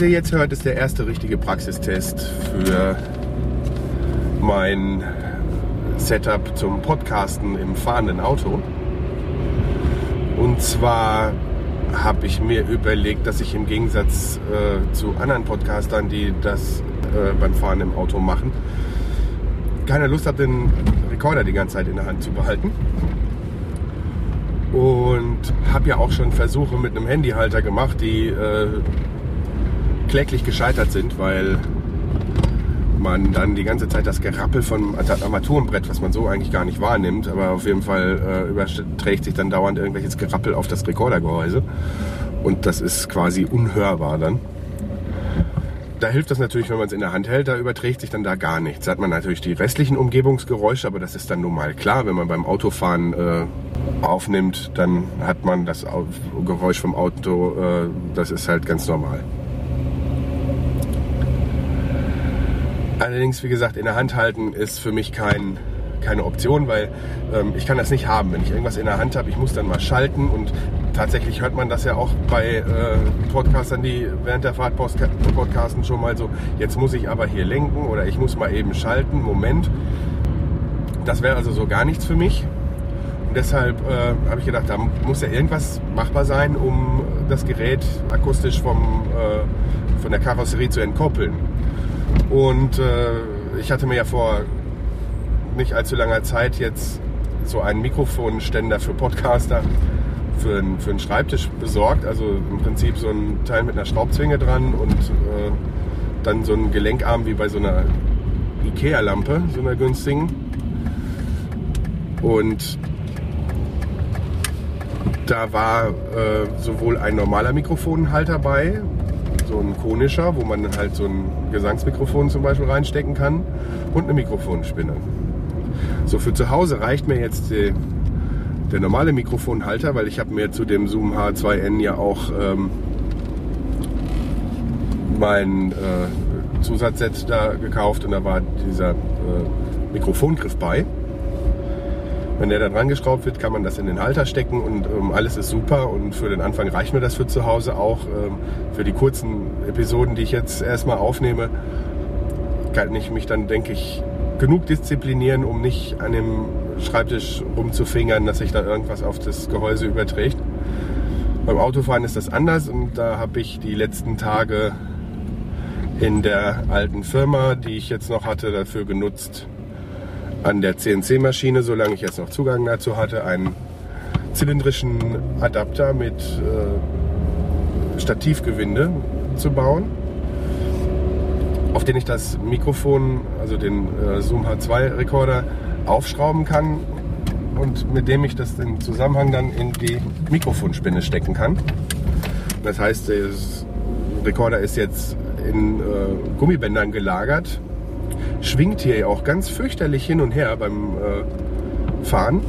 ihr jetzt hört, ist der erste richtige Praxistest für mein Setup zum Podcasten im fahrenden Auto. Und zwar habe ich mir überlegt, dass ich im Gegensatz äh, zu anderen Podcastern, die das äh, beim Fahren im Auto machen, keine Lust habe, den Rekorder die ganze Zeit in der Hand zu behalten. Und habe ja auch schon Versuche mit einem Handyhalter gemacht, die äh, kläglich gescheitert sind, weil man dann die ganze Zeit das Gerappel vom Armaturenbrett, was man so eigentlich gar nicht wahrnimmt, aber auf jeden Fall äh, überträgt sich dann dauernd irgendwelches Gerappel auf das Rekordergehäuse. Und das ist quasi unhörbar dann. Da hilft das natürlich, wenn man es in der Hand hält, da überträgt sich dann da gar nichts. Da hat man natürlich die restlichen Umgebungsgeräusche, aber das ist dann nun mal klar. Wenn man beim Autofahren äh, aufnimmt, dann hat man das Geräusch vom Auto, äh, das ist halt ganz normal. Allerdings, wie gesagt, in der Hand halten ist für mich kein, keine Option, weil ähm, ich kann das nicht haben. Wenn ich irgendwas in der Hand habe, ich muss dann mal schalten und tatsächlich hört man das ja auch bei äh, Podcastern, die während der Fahrt podcasten schon mal so, jetzt muss ich aber hier lenken oder ich muss mal eben schalten, Moment. Das wäre also so gar nichts für mich. Und deshalb äh, habe ich gedacht, da muss ja irgendwas machbar sein, um das Gerät akustisch vom, äh, von der Karosserie zu entkoppeln. Und äh, ich hatte mir ja vor nicht allzu langer Zeit jetzt so einen Mikrofonständer für Podcaster für, einen, für einen Schreibtisch besorgt. Also im Prinzip so ein Teil mit einer Schraubzwinge dran und äh, dann so ein Gelenkarm wie bei so einer Ikea-Lampe, so einer günstigen. Und da war äh, sowohl ein normaler Mikrofonhalter bei, so ein konischer, wo man halt so ein Gesangsmikrofon zum Beispiel reinstecken kann und eine Mikrofonspinne. So für zu Hause reicht mir jetzt die, der normale Mikrofonhalter, weil ich habe mir zu dem Zoom H2N ja auch ähm, mein äh, Zusatzset da gekauft und da war dieser äh, Mikrofongriff bei. Wenn der da dran geschraubt wird, kann man das in den Halter stecken und ähm, alles ist super. Und für den Anfang reicht mir das für zu Hause auch. Ähm, für die kurzen Episoden, die ich jetzt erstmal aufnehme, kann ich mich dann, denke ich, genug disziplinieren, um nicht an dem Schreibtisch rumzufingern, dass sich da irgendwas auf das Gehäuse überträgt. Beim Autofahren ist das anders und da habe ich die letzten Tage in der alten Firma, die ich jetzt noch hatte, dafür genutzt, an der CNC-Maschine, solange ich jetzt noch Zugang dazu hatte, einen zylindrischen Adapter mit äh, Stativgewinde zu bauen, auf den ich das Mikrofon, also den äh, Zoom H2 Rekorder, aufschrauben kann und mit dem ich das im Zusammenhang dann in die Mikrofonspinne stecken kann. Das heißt, der Rekorder ist jetzt in äh, Gummibändern gelagert schwingt hier auch ganz fürchterlich hin und her beim äh, Fahren.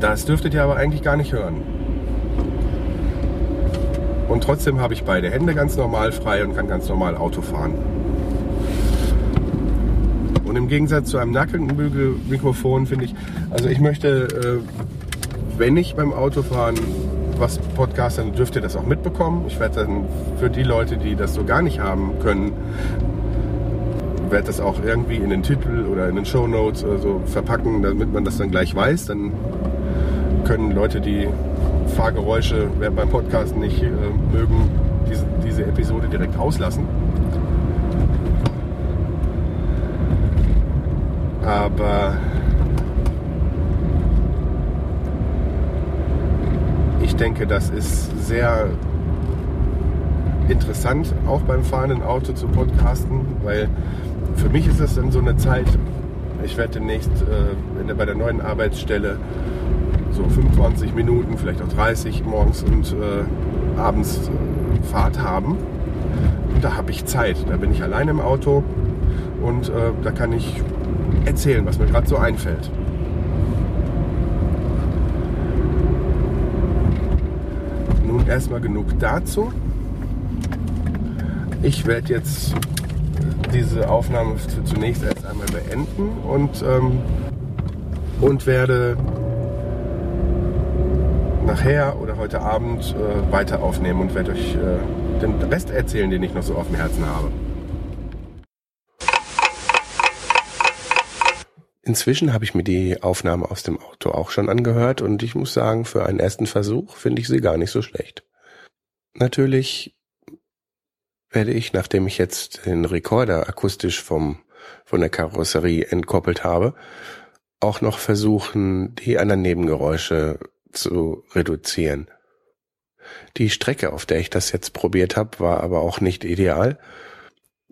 Das dürftet ihr aber eigentlich gar nicht hören. Und trotzdem habe ich beide Hände ganz normal frei und kann ganz normal Auto fahren. Und im Gegensatz zu einem Nackenbügelmikrofon finde ich, also ich möchte, äh, wenn ich beim Autofahren was podcastern, dürft ihr das auch mitbekommen. Ich werde dann für die Leute, die das so gar nicht haben können, werde das auch irgendwie in den Titel oder in den Show Notes so verpacken, damit man das dann gleich weiß. Dann können Leute, die Fahrgeräusche beim Podcast nicht äh, mögen, diese, diese Episode direkt auslassen. Aber ich denke, das ist sehr interessant, auch beim fahrenden Auto zu podcasten, weil für mich ist das dann so eine Zeit, ich werde demnächst äh, bei der neuen Arbeitsstelle so 25 Minuten, vielleicht auch 30 morgens und äh, abends äh, Fahrt haben. Und da habe ich Zeit. Da bin ich allein im Auto und äh, da kann ich erzählen, was mir gerade so einfällt. Nun erstmal genug dazu. Ich werde jetzt diese Aufnahme zunächst erst einmal beenden und, ähm, und werde nachher oder heute Abend äh, weiter aufnehmen und werde euch äh, den Rest erzählen, den ich noch so auf dem Herzen habe. Inzwischen habe ich mir die Aufnahme aus dem Auto auch schon angehört und ich muss sagen, für einen ersten Versuch finde ich sie gar nicht so schlecht. Natürlich werde ich, nachdem ich jetzt den Rekorder akustisch vom, von der Karosserie entkoppelt habe, auch noch versuchen, die anderen Nebengeräusche zu reduzieren. Die Strecke, auf der ich das jetzt probiert habe, war aber auch nicht ideal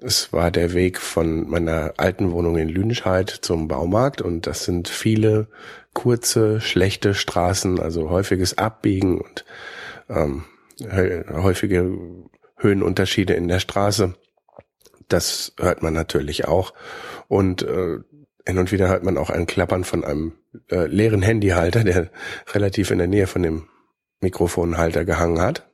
es war der Weg von meiner alten Wohnung in Lüdenscheid zum Baumarkt und das sind viele kurze, schlechte Straßen, also häufiges Abbiegen und ähm, häufige Höhenunterschiede in der Straße. Das hört man natürlich auch. Und äh, hin und wieder hört man auch ein Klappern von einem äh, leeren Handyhalter, der relativ in der Nähe von dem Mikrofonhalter gehangen hat.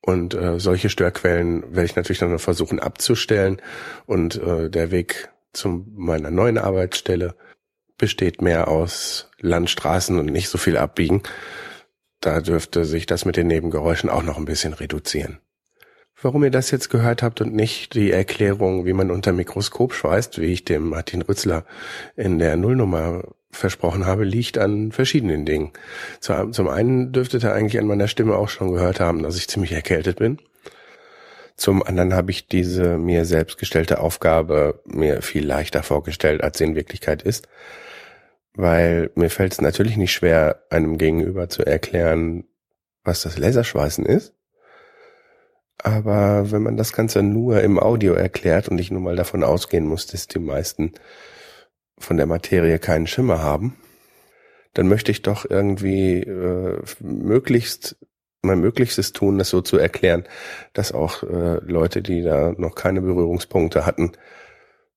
Und äh, solche Störquellen werde ich natürlich dann versuchen abzustellen. Und äh, der Weg zu meiner neuen Arbeitsstelle besteht mehr aus Landstraßen und nicht so viel Abbiegen. Da dürfte sich das mit den Nebengeräuschen auch noch ein bisschen reduzieren. Warum ihr das jetzt gehört habt und nicht die Erklärung, wie man unter Mikroskop schweißt, wie ich dem Martin Rützler in der Nullnummer versprochen habe, liegt an verschiedenen Dingen. Zum einen dürftet ihr eigentlich an meiner Stimme auch schon gehört haben, dass ich ziemlich erkältet bin. Zum anderen habe ich diese mir selbst gestellte Aufgabe mir viel leichter vorgestellt, als sie in Wirklichkeit ist. Weil mir fällt es natürlich nicht schwer, einem Gegenüber zu erklären, was das Laserschweißen ist. Aber wenn man das Ganze nur im Audio erklärt und ich nun mal davon ausgehen muss, dass die meisten von der Materie keinen Schimmer haben, dann möchte ich doch irgendwie äh, möglichst mein Möglichstes tun, das so zu erklären, dass auch äh, Leute, die da noch keine Berührungspunkte hatten,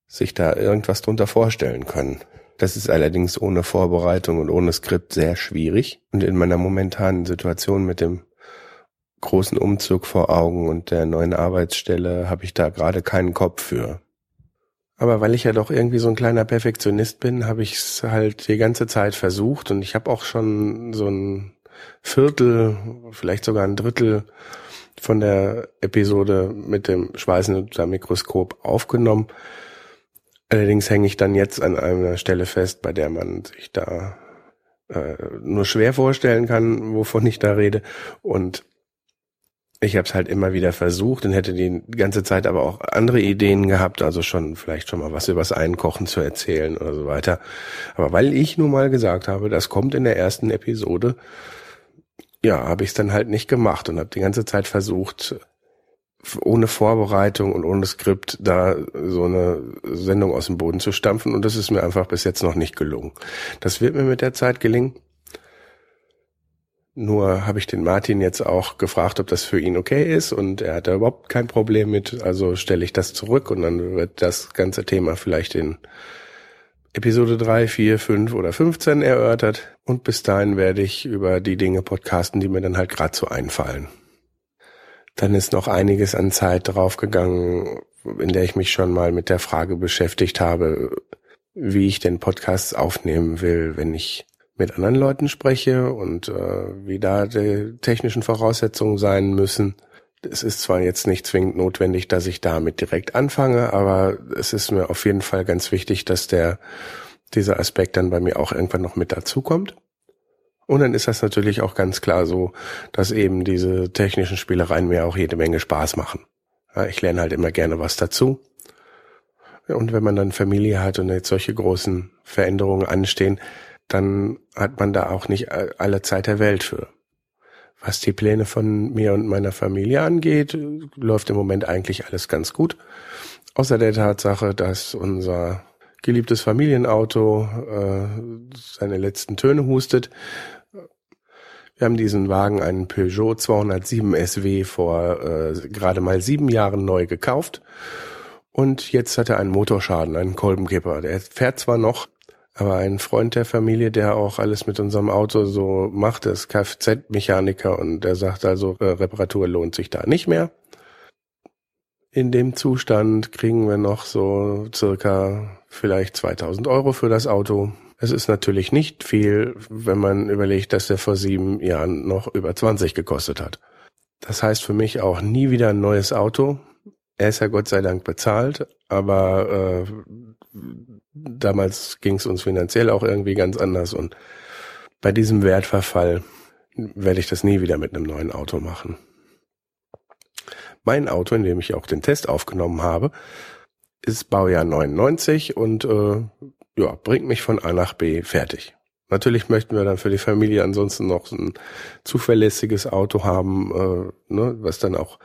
sich da irgendwas drunter vorstellen können. Das ist allerdings ohne Vorbereitung und ohne Skript sehr schwierig. Und in meiner momentanen Situation mit dem großen Umzug vor Augen und der neuen Arbeitsstelle habe ich da gerade keinen Kopf für. Aber weil ich ja doch irgendwie so ein kleiner Perfektionist bin, habe ich es halt die ganze Zeit versucht und ich habe auch schon so ein Viertel, vielleicht sogar ein Drittel von der Episode mit dem schweißenden Mikroskop aufgenommen. Allerdings hänge ich dann jetzt an einer Stelle fest, bei der man sich da äh, nur schwer vorstellen kann, wovon ich da rede. Und ich habe es halt immer wieder versucht und hätte die ganze Zeit aber auch andere Ideen gehabt, also schon vielleicht schon mal was übers Einkochen zu erzählen oder so weiter. Aber weil ich nun mal gesagt habe, das kommt in der ersten Episode, ja, habe ich es dann halt nicht gemacht und habe die ganze Zeit versucht, ohne Vorbereitung und ohne Skript da so eine Sendung aus dem Boden zu stampfen und das ist mir einfach bis jetzt noch nicht gelungen. Das wird mir mit der Zeit gelingen. Nur habe ich den Martin jetzt auch gefragt, ob das für ihn okay ist und er hat da überhaupt kein Problem mit. Also stelle ich das zurück und dann wird das ganze Thema vielleicht in Episode 3, 4, 5 oder 15 erörtert. Und bis dahin werde ich über die Dinge podcasten, die mir dann halt gerade so einfallen. Dann ist noch einiges an Zeit draufgegangen, in der ich mich schon mal mit der Frage beschäftigt habe, wie ich den Podcast aufnehmen will, wenn ich mit anderen Leuten spreche und äh, wie da die technischen Voraussetzungen sein müssen. Es ist zwar jetzt nicht zwingend notwendig, dass ich damit direkt anfange, aber es ist mir auf jeden Fall ganz wichtig, dass der dieser Aspekt dann bei mir auch irgendwann noch mit dazukommt. Und dann ist das natürlich auch ganz klar so, dass eben diese technischen Spielereien mir auch jede Menge Spaß machen. Ja, ich lerne halt immer gerne was dazu. Und wenn man dann Familie hat und jetzt solche großen Veränderungen anstehen, dann hat man da auch nicht alle Zeit der Welt für. Was die Pläne von mir und meiner Familie angeht, läuft im Moment eigentlich alles ganz gut. Außer der Tatsache, dass unser geliebtes Familienauto äh, seine letzten Töne hustet. Wir haben diesen Wagen, einen Peugeot 207 SW, vor äh, gerade mal sieben Jahren neu gekauft. Und jetzt hat er einen Motorschaden, einen Kolbenkipper. Der fährt zwar noch, aber ein Freund der Familie, der auch alles mit unserem Auto so macht, ist Kfz-Mechaniker und der sagt also, äh, Reparatur lohnt sich da nicht mehr. In dem Zustand kriegen wir noch so circa vielleicht 2000 Euro für das Auto. Es ist natürlich nicht viel, wenn man überlegt, dass der vor sieben Jahren noch über 20 gekostet hat. Das heißt für mich auch nie wieder ein neues Auto. Er ist ja Gott sei Dank bezahlt, aber äh, damals ging es uns finanziell auch irgendwie ganz anders und bei diesem Wertverfall werde ich das nie wieder mit einem neuen Auto machen. Mein Auto, in dem ich auch den Test aufgenommen habe, ist Baujahr 99 und äh, ja, bringt mich von A nach B fertig. Natürlich möchten wir dann für die Familie ansonsten noch ein zuverlässiges Auto haben, äh, ne, was dann auch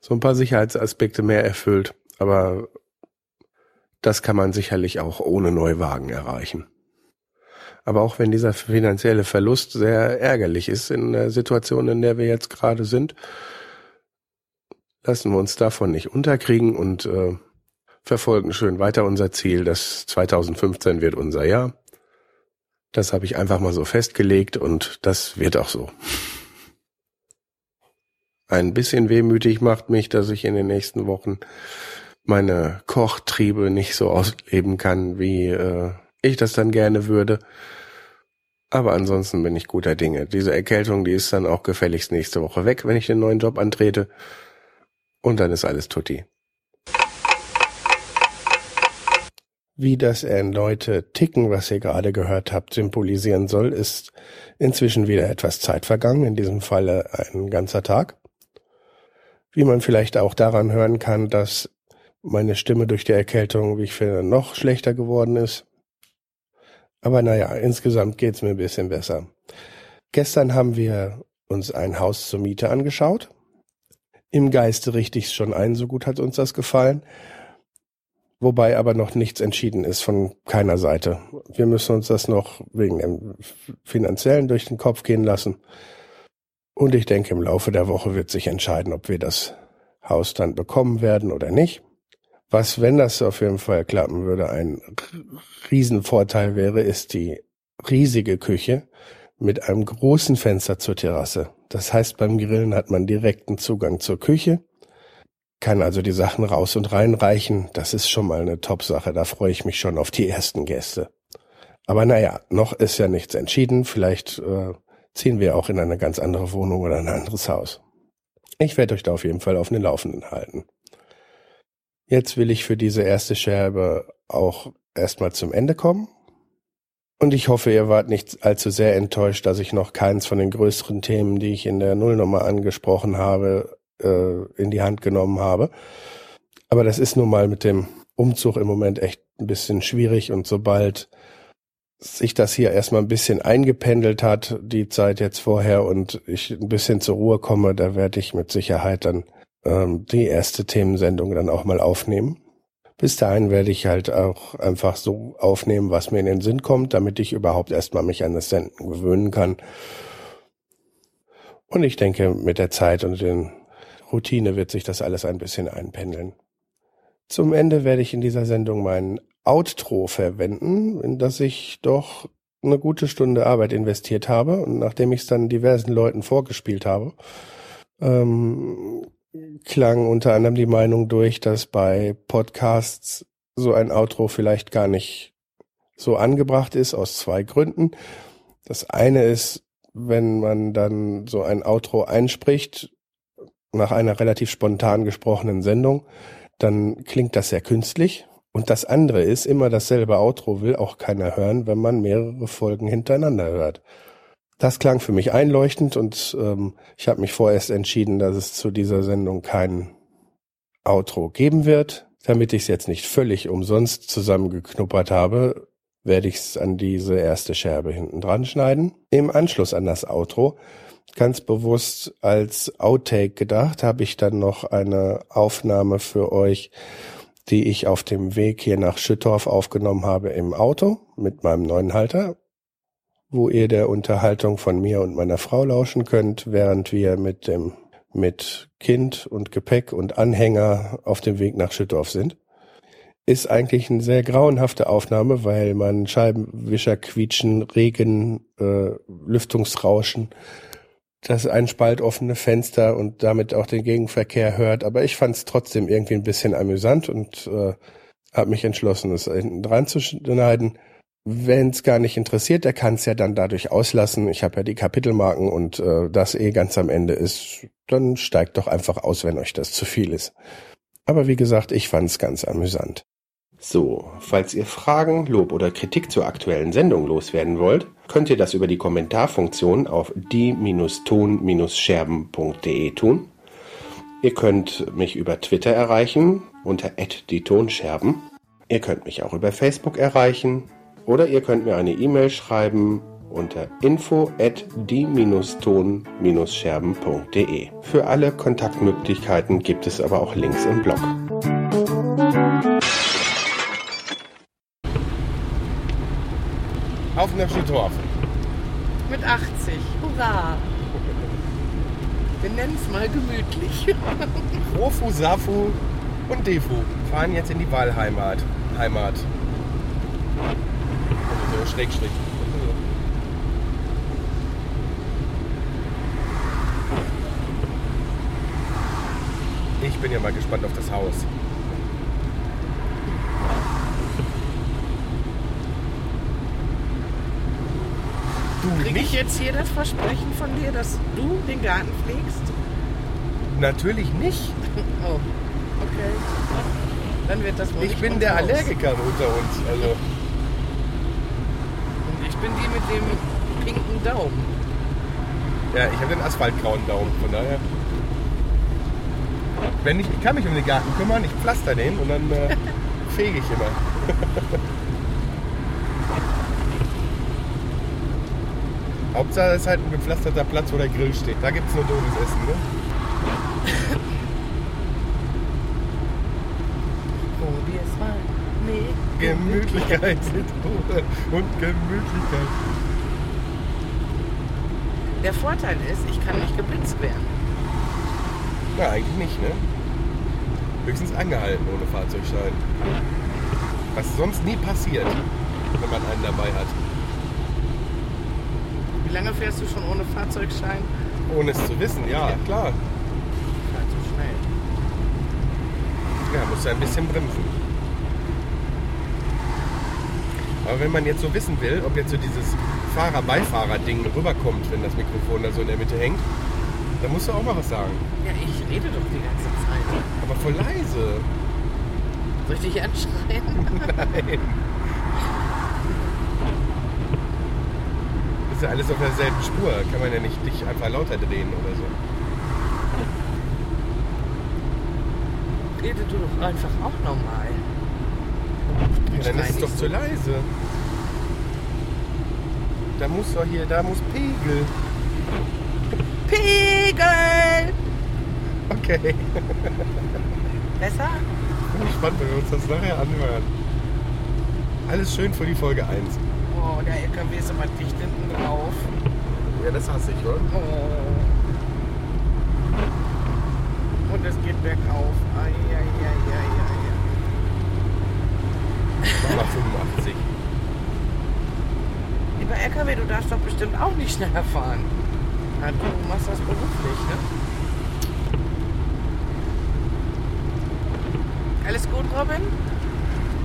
so ein paar Sicherheitsaspekte mehr erfüllt. Aber das kann man sicherlich auch ohne Neuwagen erreichen. Aber auch wenn dieser finanzielle Verlust sehr ärgerlich ist in der Situation, in der wir jetzt gerade sind, lassen wir uns davon nicht unterkriegen und äh, verfolgen schön weiter unser Ziel. Das 2015 wird unser Jahr. Das habe ich einfach mal so festgelegt und das wird auch so. Ein bisschen wehmütig macht mich, dass ich in den nächsten Wochen meine Kochtriebe nicht so ausleben kann, wie äh, ich das dann gerne würde. Aber ansonsten bin ich guter Dinge. Diese Erkältung, die ist dann auch gefälligst nächste Woche weg, wenn ich den neuen Job antrete. Und dann ist alles tutti. Wie das erneute Ticken, was ihr gerade gehört habt, symbolisieren soll, ist inzwischen wieder etwas Zeit vergangen, in diesem Falle ein ganzer Tag. Wie man vielleicht auch daran hören kann, dass meine Stimme durch die Erkältung, wie ich finde, noch schlechter geworden ist. Aber naja, insgesamt geht's mir ein bisschen besser. Gestern haben wir uns ein Haus zur Miete angeschaut. Im Geiste richtig schon ein, so gut hat uns das gefallen wobei aber noch nichts entschieden ist von keiner Seite. Wir müssen uns das noch wegen dem finanziellen durch den Kopf gehen lassen. Und ich denke, im Laufe der Woche wird sich entscheiden, ob wir das Haus dann bekommen werden oder nicht. Was, wenn das auf jeden Fall klappen würde, ein Riesenvorteil wäre, ist die riesige Küche mit einem großen Fenster zur Terrasse. Das heißt, beim Grillen hat man direkten Zugang zur Küche kann also die Sachen raus und reinreichen. Das ist schon mal eine Top-Sache. Da freue ich mich schon auf die ersten Gäste. Aber naja, noch ist ja nichts entschieden. Vielleicht äh, ziehen wir auch in eine ganz andere Wohnung oder ein anderes Haus. Ich werde euch da auf jeden Fall auf den Laufenden halten. Jetzt will ich für diese erste Scherbe auch erstmal zum Ende kommen. Und ich hoffe, ihr wart nicht allzu sehr enttäuscht, dass ich noch keins von den größeren Themen, die ich in der Nullnummer angesprochen habe, äh, in die Hand genommen habe. Aber das ist nun mal mit dem Umzug im Moment echt ein bisschen schwierig und sobald sich das hier erstmal ein bisschen eingependelt hat, die Zeit jetzt vorher und ich ein bisschen zur Ruhe komme, da werde ich mit Sicherheit dann ähm, die erste Themensendung dann auch mal aufnehmen. Bis dahin werde ich halt auch einfach so aufnehmen, was mir in den Sinn kommt, damit ich überhaupt erstmal mich an das Senden gewöhnen kann. Und ich denke, mit der Zeit und den Routine wird sich das alles ein bisschen einpendeln. Zum Ende werde ich in dieser Sendung mein Outro verwenden, in das ich doch eine gute Stunde Arbeit investiert habe und nachdem ich es dann diversen Leuten vorgespielt habe, ähm, klang unter anderem die Meinung durch, dass bei Podcasts so ein Outro vielleicht gar nicht so angebracht ist, aus zwei Gründen. Das eine ist, wenn man dann so ein Outro einspricht, nach einer relativ spontan gesprochenen Sendung, dann klingt das sehr künstlich. Und das andere ist, immer dasselbe Outro will auch keiner hören, wenn man mehrere Folgen hintereinander hört. Das klang für mich einleuchtend und ähm, ich habe mich vorerst entschieden, dass es zu dieser Sendung kein Outro geben wird. Damit ich es jetzt nicht völlig umsonst zusammengeknuppert habe, werde ich es an diese erste Scherbe hinten dran schneiden. Im Anschluss an das Outro ganz bewusst als Outtake gedacht, habe ich dann noch eine Aufnahme für euch, die ich auf dem Weg hier nach Schüttorf aufgenommen habe im Auto mit meinem neuen Halter, wo ihr der Unterhaltung von mir und meiner Frau lauschen könnt, während wir mit dem mit Kind und Gepäck und Anhänger auf dem Weg nach Schüttorf sind. Ist eigentlich eine sehr grauenhafte Aufnahme, weil man Scheibenwischer quietschen, Regen, äh, Lüftungsrauschen das ein Spalt offene Fenster und damit auch den Gegenverkehr hört. Aber ich fand es trotzdem irgendwie ein bisschen amüsant und äh, habe mich entschlossen, es dran zu schneiden. Wenn es gar nicht interessiert, der kann es ja dann dadurch auslassen. Ich habe ja die Kapitelmarken und äh, das eh ganz am Ende ist, dann steigt doch einfach aus, wenn euch das zu viel ist. Aber wie gesagt, ich fand es ganz amüsant. So, falls ihr Fragen, Lob oder Kritik zur aktuellen Sendung loswerden wollt, könnt ihr das über die Kommentarfunktion auf die-ton-scherben.de tun. Ihr könnt mich über Twitter erreichen unter die Tonscherben. Ihr könnt mich auch über Facebook erreichen oder ihr könnt mir eine E-Mail schreiben unter info at die-ton-scherben.de. Für alle Kontaktmöglichkeiten gibt es aber auch Links im Blog. Nach Schüttorf. Mit 80. Hurra! Wir nennen es mal gemütlich. Rofu, Safu und Defu fahren jetzt in die Wahlheimat. Heimat. Also so Schrägstrich. Ich bin ja mal gespannt auf das Haus. Du Kriege ich jetzt hier das Versprechen von dir, dass du den Garten pflegst? Natürlich nicht. Oh, okay. Dann wird das wohl Ich nicht bin der. Allergiker unter uns. Also, Und ich bin die mit dem pinken Daumen. ja, ich habe den asphaltgrauen Daumen, von daher. Wenn ich, ich kann mich um den Garten kümmern, ich pflaster den und dann äh, fege ich immer. Hauptsache es ist halt ein gepflasterter Platz, wo der Grill steht. Da gibt es nur doofes Essen, ne? Probier's mal. Nee. Gemütlichkeit und Gemütlichkeit. Der Vorteil ist, ich kann nicht geblitzt werden. Na, eigentlich nicht, ne? Höchstens angehalten ohne Fahrzeugschein. Was sonst nie passiert, wenn man einen dabei hat. Wie lange fährst du schon ohne Fahrzeugschein? Ohne es zu wissen, ja, Ja. klar. Fahr zu schnell. Ja, muss ja ein bisschen bremsen. Aber wenn man jetzt so wissen will, ob jetzt so dieses Fahrer-Beifahrer-Ding rüberkommt, wenn das Mikrofon da so in der Mitte hängt, dann musst du auch mal was sagen. Ja, ich rede doch die ganze Zeit. Aber voll leise. Soll ich dich anschreien? Nein. Ist ja alles auf derselben Spur. Kann man ja nicht dich einfach lauter drehen oder so. Rede du doch einfach auch normal. Ja, dann ist es doch zu leise. Da muss doch hier, da muss Pegel. Pegel! Okay. Besser? Bin gespannt, wenn wir uns das nachher anhören. Alles schön für die Folge 1. Oh, der LKW ist aber dicht hinten drauf. Ja, das hasse ich, oder? Oh. Und es geht bergauf. Ai, Mach mal 85. ai. Lieber LKW, du darfst doch bestimmt auch nicht schneller fahren. Na, du machst das beruflich, ne? Alles gut, Robin?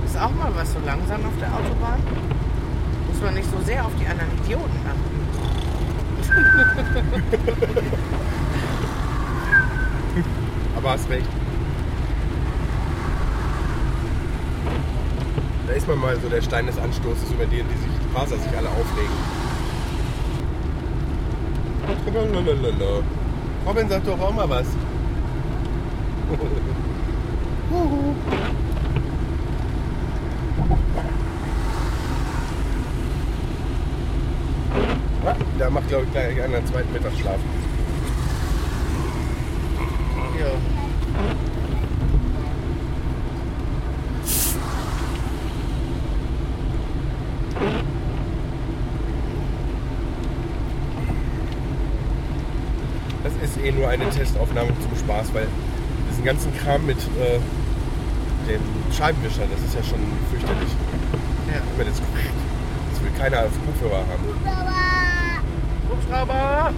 Ist auch mal was so langsam auf der Autobahn? Muss man nicht so sehr auf die anderen Idioten achten. Aber hast recht. Da ist man mal so der Stein des Anstoßes, über den die sich, die Faser sich alle. Lalalala. Robin, sag doch auch mal was. Ah, Da macht, glaube ich, gleich einen zweiten Mittagsschlaf. Ja. Das ist eh nur eine Testaufnahme zum Spaß, weil diesen ganzen Kram mit äh, dem Scheibenwischer, das ist ja schon fürchterlich. Ja. Das, das will keiner auf Kopfhörer haben. Hubschrauber!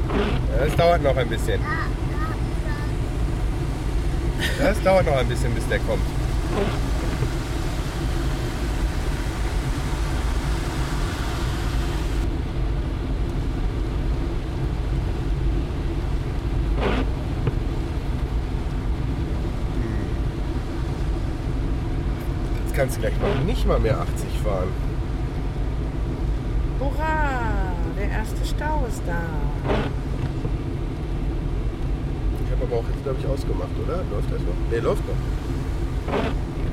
Das dauert noch ein bisschen. Das dauert noch ein bisschen, bis der kommt. Jetzt kannst du gleich noch nicht mal mehr 80 fahren. Hurra! Der erste Stau ist da. Ich habe aber auch jetzt, glaube ich, ausgemacht, oder? Läuft das noch? Ne, läuft noch.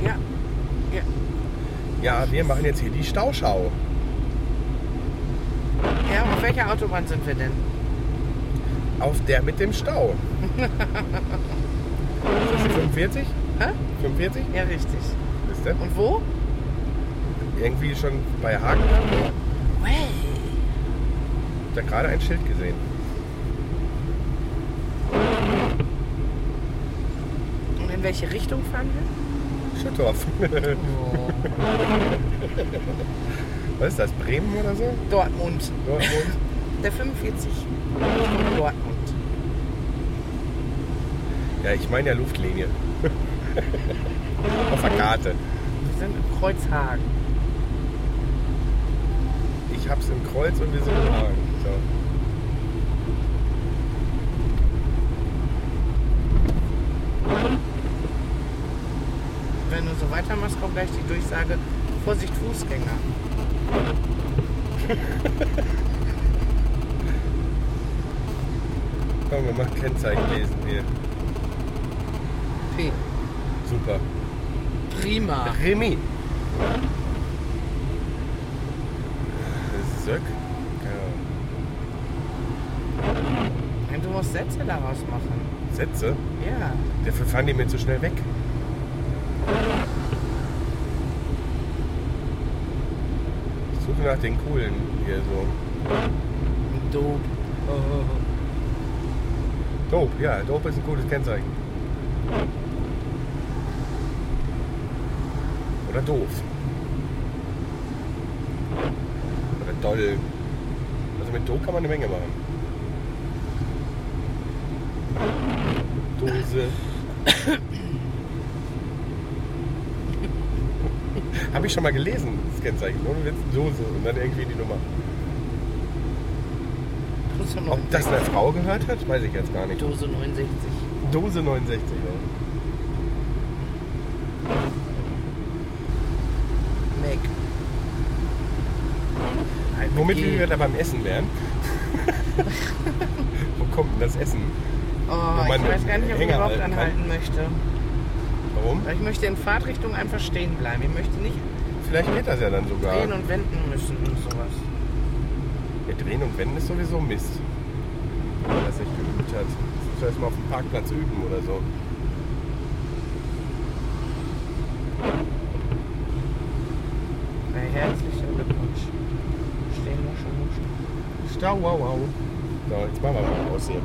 Ja. Ja. Ja, wir machen jetzt hier die Stauschau. Ja, auf welcher Autobahn sind wir denn? Auf der mit dem Stau. Ist das die 45? Hä? 45? Ja, richtig. Ist der? Und wo? Irgendwie schon bei Hagen. Way. Ich habe da gerade ein Schild gesehen. Und in welche Richtung fahren wir? Schüttorf. Oh. Was ist das? Bremen oder so? Dortmund. Dortmund? Der 45 Richtung Dortmund. Ja, ich meine ja Luftlinie. Auf der Karte. Wir sind in Kreuzhagen. Ich hab's im Kreuz und wir sind im Hagen. So. Wenn du so weitermachst, kommt gleich die Durchsage: Vorsicht, Fußgänger. Komm, wir machen Kennzeichen lesen wir. P. Super. Prima. Remy. Söck. Ja. Und du musst Sätze daraus machen. Sätze. Ja. Dafür fahren die mir zu schnell weg. Ich suche nach den coolen hier so. Dope. Dope, ja, Dope ist ein cooles Kennzeichen. Oder doof. Oder doll. Also mit Do kann man eine Menge machen. Dose. Habe ich schon mal gelesen, das Kennzeichen. Ohne Witz, Dose und dann irgendwie die Nummer. Dose Ob das eine Frau gehört hat, weiß ich jetzt gar nicht. Dose 69. Dose 69, ja. Meg. Womit wir da beim Essen wären. Wo kommt denn das Essen? Oh, man ich weiß gar nicht, ob ich überhaupt halten kann. anhalten möchte. Warum? Weil ich möchte in Fahrtrichtung einfach stehen bleiben. Ich möchte nicht Vielleicht geht das ja dann sogar. drehen und wenden müssen und sowas. Ja, drehen und wenden ist sowieso Mist. Wenn man das nicht geübt hat. Das muss erst mal auf dem Parkplatz üben oder so. Na, herzlichen Glückwunsch. Stehen wir schon. Stau, wow, wow. So, jetzt machen wir mal aus hier.